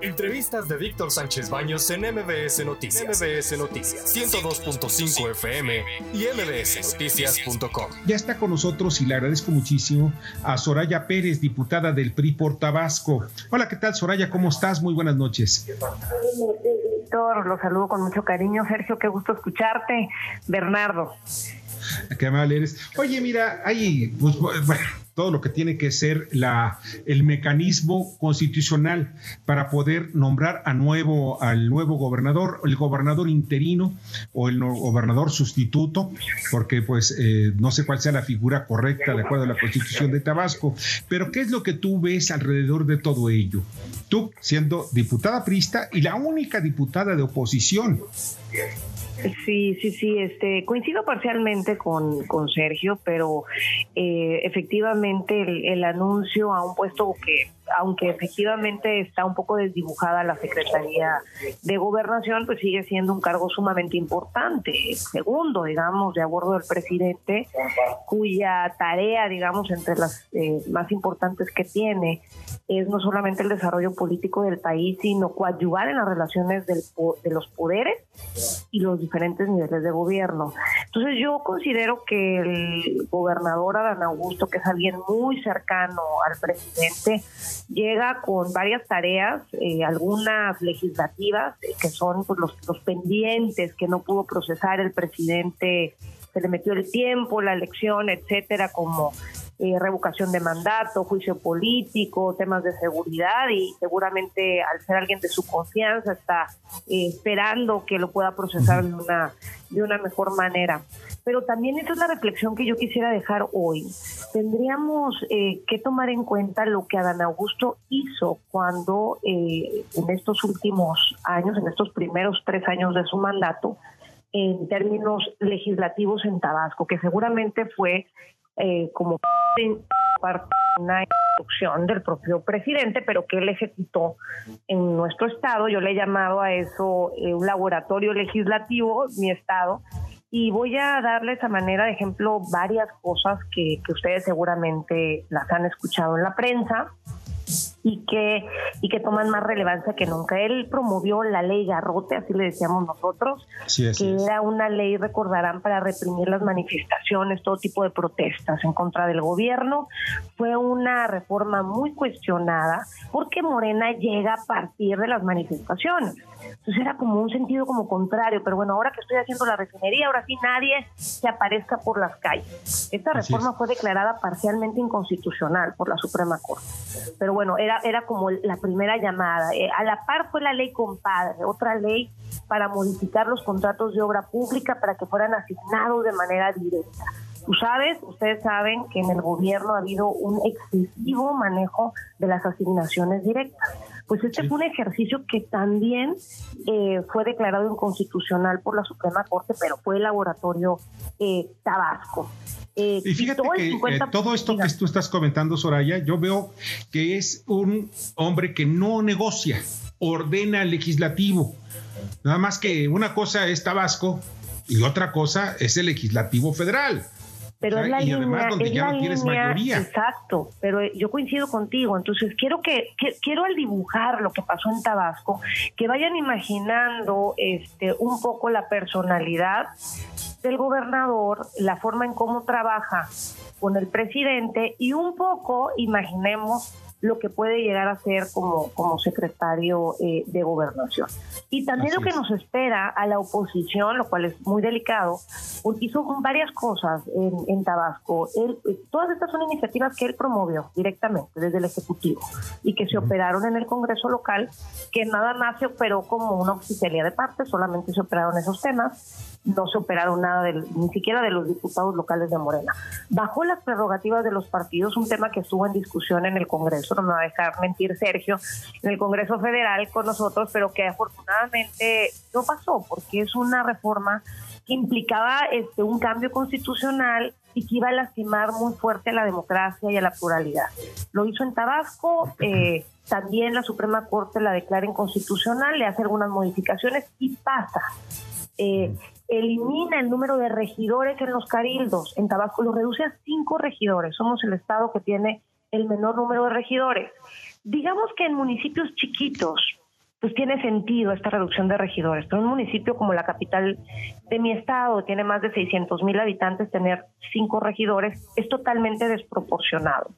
Entrevistas de Víctor Sánchez Baños en MBS Noticias. MBS Noticias 102.5 FM y mbsnoticias.com. Ya está con nosotros y le agradezco muchísimo a Soraya Pérez, diputada del PRI por Tabasco. Hola, ¿qué tal Soraya? ¿Cómo estás? Muy buenas noches. Víctor, los saludo con mucho cariño. Sergio, qué gusto escucharte. Bernardo. Qué amable eres. Oye, mira, ahí, pues, bueno, todo lo que tiene que ser la, el mecanismo constitucional para poder nombrar a nuevo, al nuevo gobernador, el gobernador interino o el gobernador sustituto, porque pues eh, no sé cuál sea la figura correcta de acuerdo a la constitución de Tabasco, pero ¿qué es lo que tú ves alrededor de todo ello? Tú siendo diputada prista y la única diputada de oposición. Sí, sí, sí, este, coincido parcialmente con, con Sergio, pero eh, efectivamente el, el, anuncio a un puesto que aunque efectivamente está un poco desdibujada la Secretaría de Gobernación, pues sigue siendo un cargo sumamente importante. segundo, digamos, de acuerdo del presidente, cuya tarea, digamos, entre las eh, más importantes que tiene, es no solamente el desarrollo político del país, sino coadyuvar en las relaciones del, de los poderes y los diferentes niveles de gobierno. Entonces yo considero que el gobernador Adán Augusto, que es alguien muy cercano al presidente, llega con varias tareas, eh, algunas legislativas, eh, que son pues, los, los pendientes que no pudo procesar el presidente, se le metió el tiempo, la elección, etcétera, como eh, revocación de mandato, juicio político, temas de seguridad y seguramente al ser alguien de su confianza está eh, esperando que lo pueda procesar de una, de una mejor manera. Pero también esa es la reflexión que yo quisiera dejar hoy. Tendríamos eh, que tomar en cuenta lo que Adán Augusto hizo cuando en estos últimos años, en estos primeros tres años de su mandato, en términos legislativos en Tabasco, que seguramente fue eh, como una instrucción del propio presidente, pero que él ejecutó en nuestro estado. Yo le he llamado a eso eh, un laboratorio legislativo, mi estado, y voy a darles a manera de ejemplo varias cosas que, que ustedes seguramente las han escuchado en la prensa y que, y que toman más relevancia que nunca. Él promovió la ley Garrote, así le decíamos nosotros, que era una ley, recordarán, para reprimir las manifestaciones, todo tipo de protestas en contra del gobierno. Fue una reforma muy cuestionada porque Morena llega a partir de las manifestaciones. Entonces era como un sentido como contrario, pero bueno, ahora que estoy haciendo la refinería, ahora sí nadie se aparezca por las calles. Esta reforma fue declarada parcialmente inconstitucional por la Suprema Corte. Pero bueno, era, era como la primera llamada. Eh, a la par fue la ley compadre, otra ley para modificar los contratos de obra pública para que fueran asignados de manera directa. Tú sabes, ustedes saben que en el gobierno ha habido un excesivo manejo de las asignaciones directas. Pues este fue un ejercicio que también eh, fue declarado inconstitucional por la Suprema Corte, pero fue el laboratorio eh, Tabasco. Eh, y fíjate que todo esto que tú estás comentando, Soraya, yo veo que es un hombre que no negocia, ordena el legislativo. Nada más que una cosa es Tabasco y otra cosa es el legislativo federal. Pero es la línea, es la línea, exacto, pero yo coincido contigo, entonces quiero que, quiero al dibujar lo que pasó en Tabasco, que vayan imaginando este un poco la personalidad del gobernador, la forma en cómo trabaja con el presidente y un poco imaginemos lo que puede llegar a ser como, como secretario eh, de gobernación. Y también lo que nos espera a la oposición, lo cual es muy delicado, hizo varias cosas en, en Tabasco. Él, eh, todas estas son iniciativas que él promovió directamente desde el Ejecutivo y que se operaron en el Congreso local, que nada más se operó como una oficialidad de parte, solamente se operaron esos temas no se operaron nada de, ni siquiera de los diputados locales de Morena. Bajo las prerrogativas de los partidos, un tema que estuvo en discusión en el Congreso, no me va a dejar mentir Sergio, en el Congreso Federal con nosotros, pero que afortunadamente no pasó, porque es una reforma que implicaba este, un cambio constitucional y que iba a lastimar muy fuerte a la democracia y a la pluralidad. Lo hizo en Tabasco, eh, también la Suprema Corte la declara inconstitucional, le hace algunas modificaciones y pasa. Eh, elimina el número de regidores en los carildos. En Tabasco lo reduce a cinco regidores. Somos el estado que tiene el menor número de regidores. Digamos que en municipios chiquitos, pues tiene sentido esta reducción de regidores. Pero un municipio como la capital de mi estado, tiene más de 600 mil habitantes, tener cinco regidores es totalmente desproporcionado.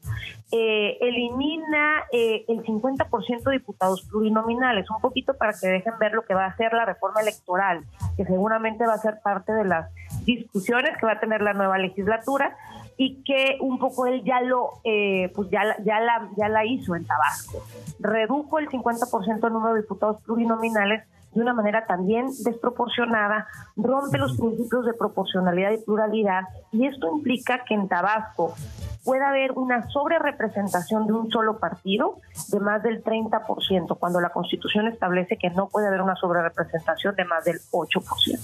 Eh, elimina eh, el 50% de diputados plurinominales, un poquito para que dejen ver lo que va a hacer la reforma electoral, que seguramente va a ser parte de las discusiones que va a tener la nueva legislatura y que un poco él ya lo eh, pues ya, ya, la, ya la hizo en Tabasco. Redujo el 50% del número de diputados plurinominales de una manera también desproporcionada, rompe los principios de proporcionalidad y pluralidad y esto implica que en Tabasco pueda haber una sobrerepresentación de un solo partido de más del 30%, cuando la Constitución establece que no puede haber una sobrerepresentación de más del 8%.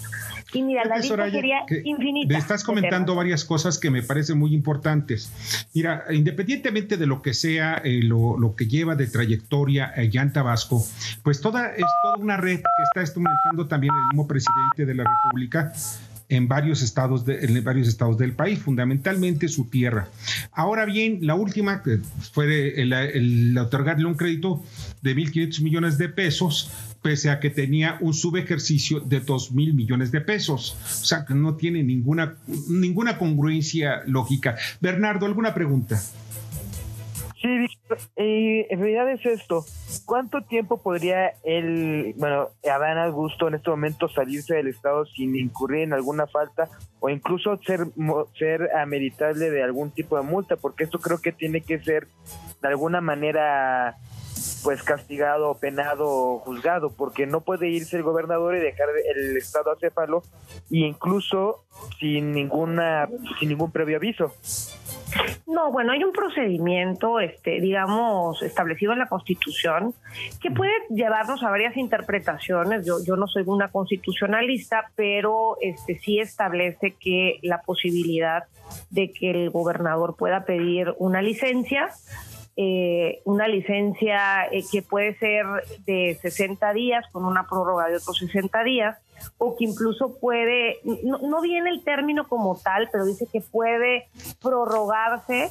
Y mira, la lista sería infinita. Me estás comentando varias cosas que me parecen muy importantes. Mira, independientemente de lo que sea eh, lo, lo, que lleva de trayectoria allá en Tabasco, pues toda es toda una red que está instrumentando también el mismo presidente de la República en varios estados, de, en varios estados del país, fundamentalmente su tierra. Ahora bien, la última que fue el, otorgarle un crédito de 1.500 millones de pesos, pese a que tenía un subejercicio de 2 mil millones de pesos. O sea, que no tiene ninguna, ninguna congruencia lógica. Bernardo, ¿alguna pregunta? Sí, eh, en realidad es esto. ¿Cuánto tiempo podría el, bueno, Adán Augusto en este momento salirse del Estado sin incurrir en alguna falta o incluso ser, ser ameritable de algún tipo de multa? Porque esto creo que tiene que ser de alguna manera pues castigado, penado o juzgado, porque no puede irse el gobernador y dejar el estado acéfalo, e incluso sin ninguna, sin ningún previo aviso. No, bueno, hay un procedimiento, este, digamos, establecido en la Constitución que puede llevarnos a varias interpretaciones. Yo, yo no soy una constitucionalista, pero este sí establece que la posibilidad de que el gobernador pueda pedir una licencia eh, una licencia eh, que puede ser de 60 días con una prórroga de otros 60 días o que incluso puede, no, viene el término como tal, pero dice que puede prorrogarse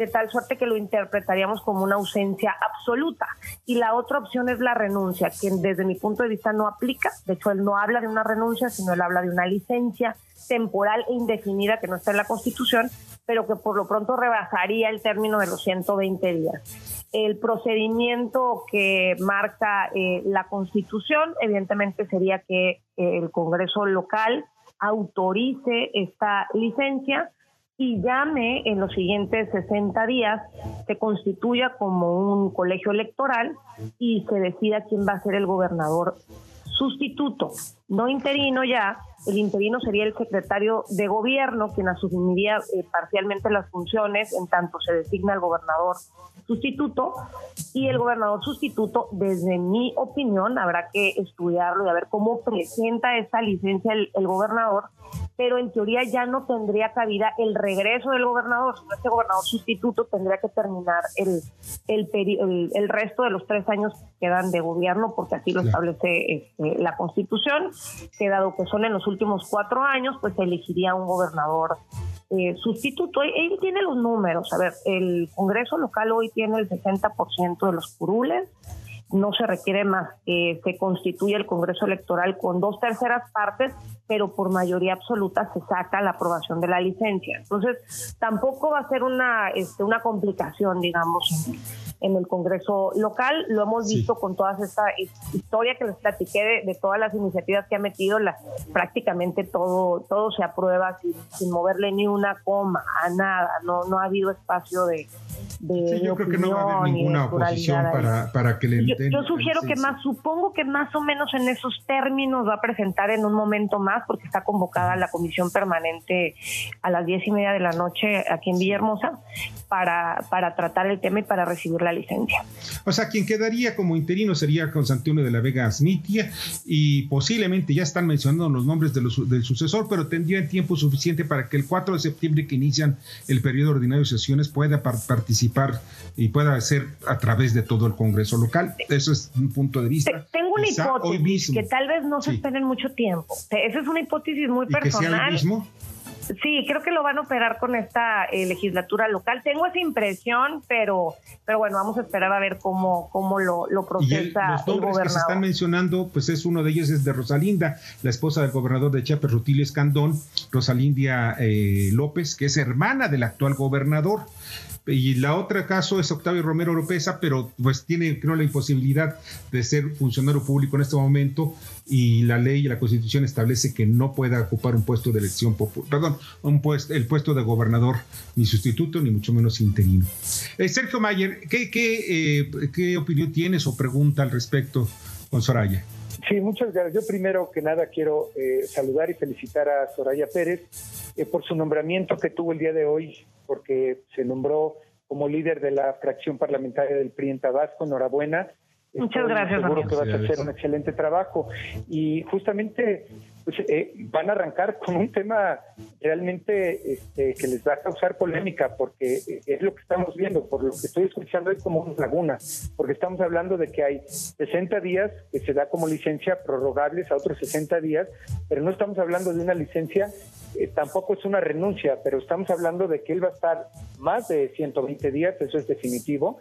de tal suerte que lo interpretaríamos como una ausencia absoluta. Y la otra opción es la renuncia, que desde mi punto de vista no aplica. De hecho, él no habla de una renuncia, sino él habla de una licencia temporal e indefinida que no está en la Constitución, pero que por lo pronto rebasaría el término de los 120 días. El procedimiento que marca eh, la Constitución, evidentemente, sería que eh, el Congreso local autorice esta licencia y llame en los siguientes 60 días, se constituya como un colegio electoral y se decida quién va a ser el gobernador sustituto, no interino ya, el interino sería el secretario de gobierno quien asumiría eh, parcialmente las funciones en tanto se designa el gobernador sustituto y el gobernador sustituto, desde mi opinión, habrá que estudiarlo y a ver cómo presenta esta licencia el, gobernador, pero en teoría ya no tendría cabida el regreso del gobernador, sino este gobernador sustituto tendría que terminar el, el, el, resto de los tres años que quedan de gobierno, porque así lo establece este, la Constitución, que dado que son en los últimos cuatro años, pues se elegiría un gobernador eh, sustituto. Él tiene los números. A ver, el Congreso local hoy tiene el 60% de los curules. No se requiere más que se constituya el Congreso Electoral con dos terceras partes, pero por mayoría absoluta se saca la aprobación de la licencia. Entonces, tampoco va a ser una, este, una complicación, digamos, en el Congreso local. Lo hemos visto con toda esta historia que les platiqué de, todas las iniciativas que ha metido. La, prácticamente todo, todo se aprueba sin, moverle ni una coma a nada. No, no ha habido espacio de. de yo creo que no va a haber ninguna oposición para, para, que le Yo, yo sugiero que más, supongo que más o menos en esos términos va a presentar en un momento más, porque está convocada la comisión permanente a las diez y media de la noche aquí en Villahermosa para, para tratar el tema y para recibir la licencia. O sea, quien quedaría como interino sería Constantino de la Vega Asmitia y posiblemente ya están mencionando los nombres de los, del sucesor, pero tendrían tiempo suficiente para que el 4 de septiembre que inician el periodo ordinario de sesiones pueda participar y pueda ser a través de todo el Congreso local. Eso es un punto de vista. Tengo una hipótesis que tal vez no se esperen mucho tiempo. Esa es una hipótesis muy personal. Que sea el mismo Sí, creo que lo van a operar con esta eh, legislatura local. Tengo esa impresión, pero, pero bueno, vamos a esperar a ver cómo, cómo lo, lo procesa los nombres que se están mencionando, pues es uno de ellos es de Rosalinda, la esposa del gobernador de Chiapas, Rutilio Escandón, Rosalindia eh, López, que es hermana del actual gobernador. Y la otra caso es Octavio Romero Oropesa, pero pues tiene, creo, la imposibilidad de ser funcionario público en este momento y la ley y la constitución establece que no pueda ocupar un puesto de elección popular, perdón, un puesto, el puesto de gobernador, ni sustituto, ni mucho menos interino. Eh, Sergio Mayer, ¿qué, qué, eh, ¿qué opinión tienes o pregunta al respecto con Soraya? Sí, muchas gracias. Yo primero que nada quiero eh, saludar y felicitar a Soraya Pérez eh, por su nombramiento que tuvo el día de hoy, porque se nombró como líder de la fracción parlamentaria del PRI en Tabasco. Enhorabuena. Muchas gracias. Seguro que vas a hacer un excelente trabajo. Y justamente pues, eh, van a arrancar con un tema realmente este, que les va a causar polémica, porque eh, es lo que estamos viendo, por lo que estoy escuchando es como una laguna, porque estamos hablando de que hay 60 días que se da como licencia prorrogables a otros 60 días, pero no estamos hablando de una licencia, eh, tampoco es una renuncia, pero estamos hablando de que él va a estar más de 120 días, eso es definitivo,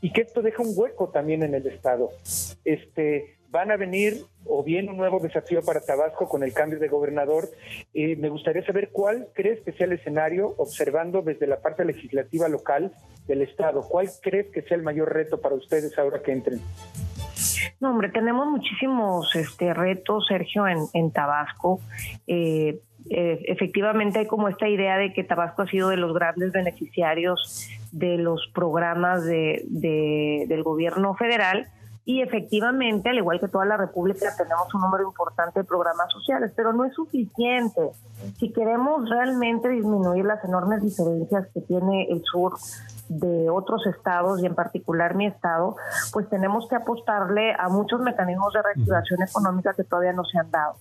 y que esto deja un hueco también en el Estado. Este, van a venir o bien un nuevo desafío para Tabasco con el cambio de gobernador. Eh, me gustaría saber cuál crees que sea el escenario, observando desde la parte legislativa local del Estado. ¿Cuál crees que sea el mayor reto para ustedes ahora que entren? No, hombre, tenemos muchísimos este, retos, Sergio, en, en Tabasco. Eh, eh, efectivamente hay como esta idea de que Tabasco ha sido de los grandes beneficiarios de los programas de, de, del gobierno federal y efectivamente, al igual que toda la República, tenemos un número importante de programas sociales, pero no es suficiente. Si queremos realmente disminuir las enormes diferencias que tiene el sur de otros estados y en particular mi estado, pues tenemos que apostarle a muchos mecanismos de reactivación económica que todavía no se han dado.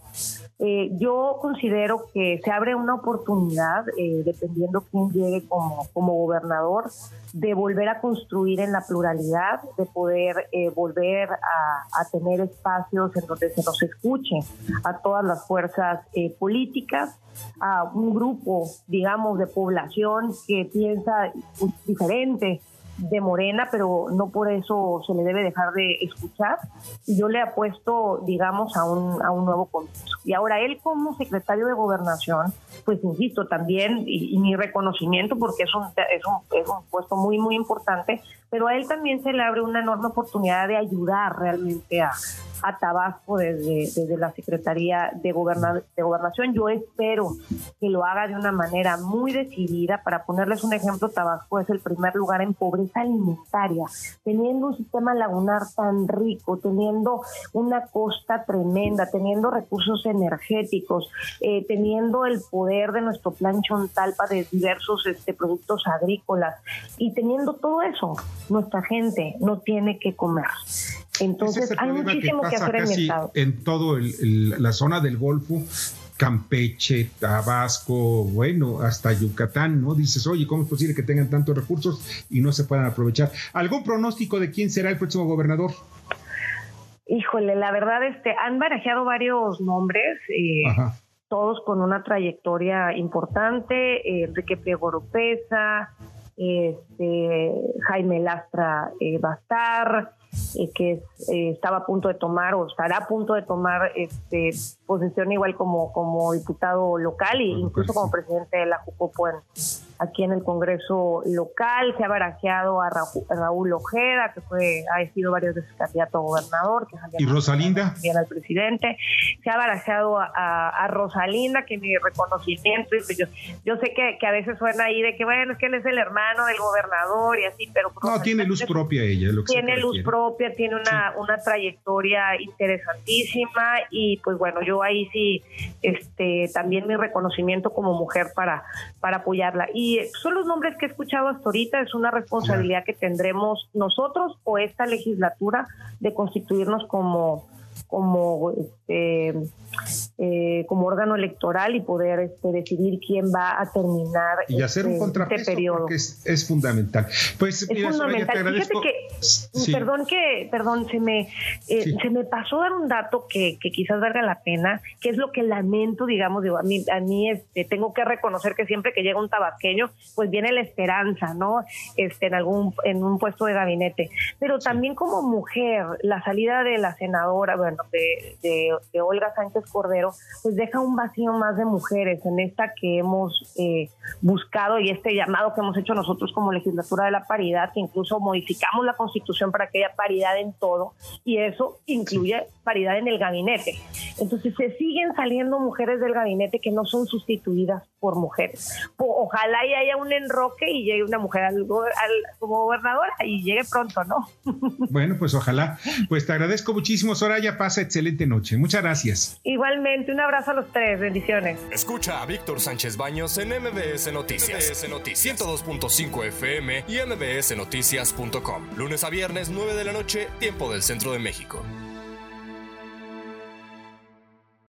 Eh, yo considero que se abre una oportunidad, eh, dependiendo quién llegue como, como gobernador, de volver a construir en la pluralidad, de poder eh, volver a, a, tener espacios en donde se nos escuche a todas las fuerzas políticas, a un grupo, digamos, de población que piensa diferente de Morena, pero no por eso se le debe dejar de escuchar. Y yo le apuesto, digamos, a un, a un nuevo comienzo. Y ahora él como secretario de gobernación, pues insisto, también, y, y mi reconocimiento, porque es un, es, un, es un puesto muy, muy importante, pero a él también se le abre una enorme oportunidad de ayudar realmente a, a Tabasco desde, desde la Secretaría de, de Gobernación. Yo espero que lo haga de una manera muy decidida. Para ponerles un ejemplo, Tabasco es el primer lugar en pobreza alimentaria, teniendo un sistema lagunar tan rico, teniendo una costa tremenda, teniendo recursos energéticos, eh, teniendo el poder de nuestro plan Chontalpa de diversos este, productos agrícolas y teniendo todo eso, nuestra gente no tiene que comer. Entonces hay muchísimo que, hacer en el estado. En todo la zona del Golfo, Campeche, Tabasco, bueno, hasta Yucatán, ¿no? Dices, oye, ¿cómo es posible que tengan tantos recursos y no se puedan aprovechar? ¿Algún pronóstico de quién será el próximo gobernador? Híjole, la verdad, este, han barajeado varios nombres, eh, todos con una trayectoria importante, eh, Enrique Priego Oropesa, este, Jaime Lastra eh, Bastar, eh, que eh, estaba a punto de tomar o estará a punto de tomar este, posesión igual como, como diputado local e incluso como presidente de la Jucopo en, aquí en el Congreso local. Se ha barajeado a Raúl Ojeda, que fue, ha sido varios veces candidato a gobernador. Que ¿Y Rosalinda? También al presidente. Se ha barajeado a, a, Rosalinda, que mi reconocimiento, pues yo, yo sé que, que, a veces suena ahí de que, bueno, es que él es el hermano del gobernador y así, pero... No, tiene luz propia ella. Lo que tiene luz propia, tiene una, sí. una trayectoria interesantísima y pues bueno, yo ahí sí, este, también mi reconocimiento como mujer para, para apoyarla. Y son los nombres que he escuchado hasta ahorita, es una responsabilidad que tendremos nosotros o esta legislatura de constituirnos como como este, eh, como órgano electoral y poder este, decidir quién va a terminar y hacer un este, contrapeso este periodo. porque es, es fundamental. Pues Es mira, Soraya, fundamental. agradezco. Fíjate que, Sí. perdón que, perdón, se me, eh, Sí. se me pasó dar un dato que, que quizás valga la pena, que es lo que lamento, digamos, digo, a mí, a mí este, tengo que reconocer que siempre que llega un tabasqueño, pues viene la esperanza, ¿no? Este, en algún, en un puesto de gabinete. Pero también como mujer, la salida de la senadora, bueno, de, de, de Olga Sánchez Cordero, pues deja un vacío más de mujeres en esta que hemos eh, buscado y este llamado que hemos hecho nosotros como legislatura de la paridad, que incluso modificamos la constitución para que haya paridad en todo y eso incluye paridad en el gabinete. Entonces se siguen saliendo mujeres del gabinete que no son sustituidas por mujeres. Ojalá y haya un enroque y llegue una mujer al, al- como gobernadora y llegue pronto, ¿no? Bueno, pues ojalá. Pues te agradezco muchísimo, Soraya. Pasa excelente noche. Muchas gracias. Igualmente, un abrazo a los tres, bendiciones. Escucha a Víctor Sánchez Baños en MBS Noticias. MBS Noticias 102.5 FM y MBSNoticias.com. Lunes a viernes, 9 de la noche, tiempo del centro de México.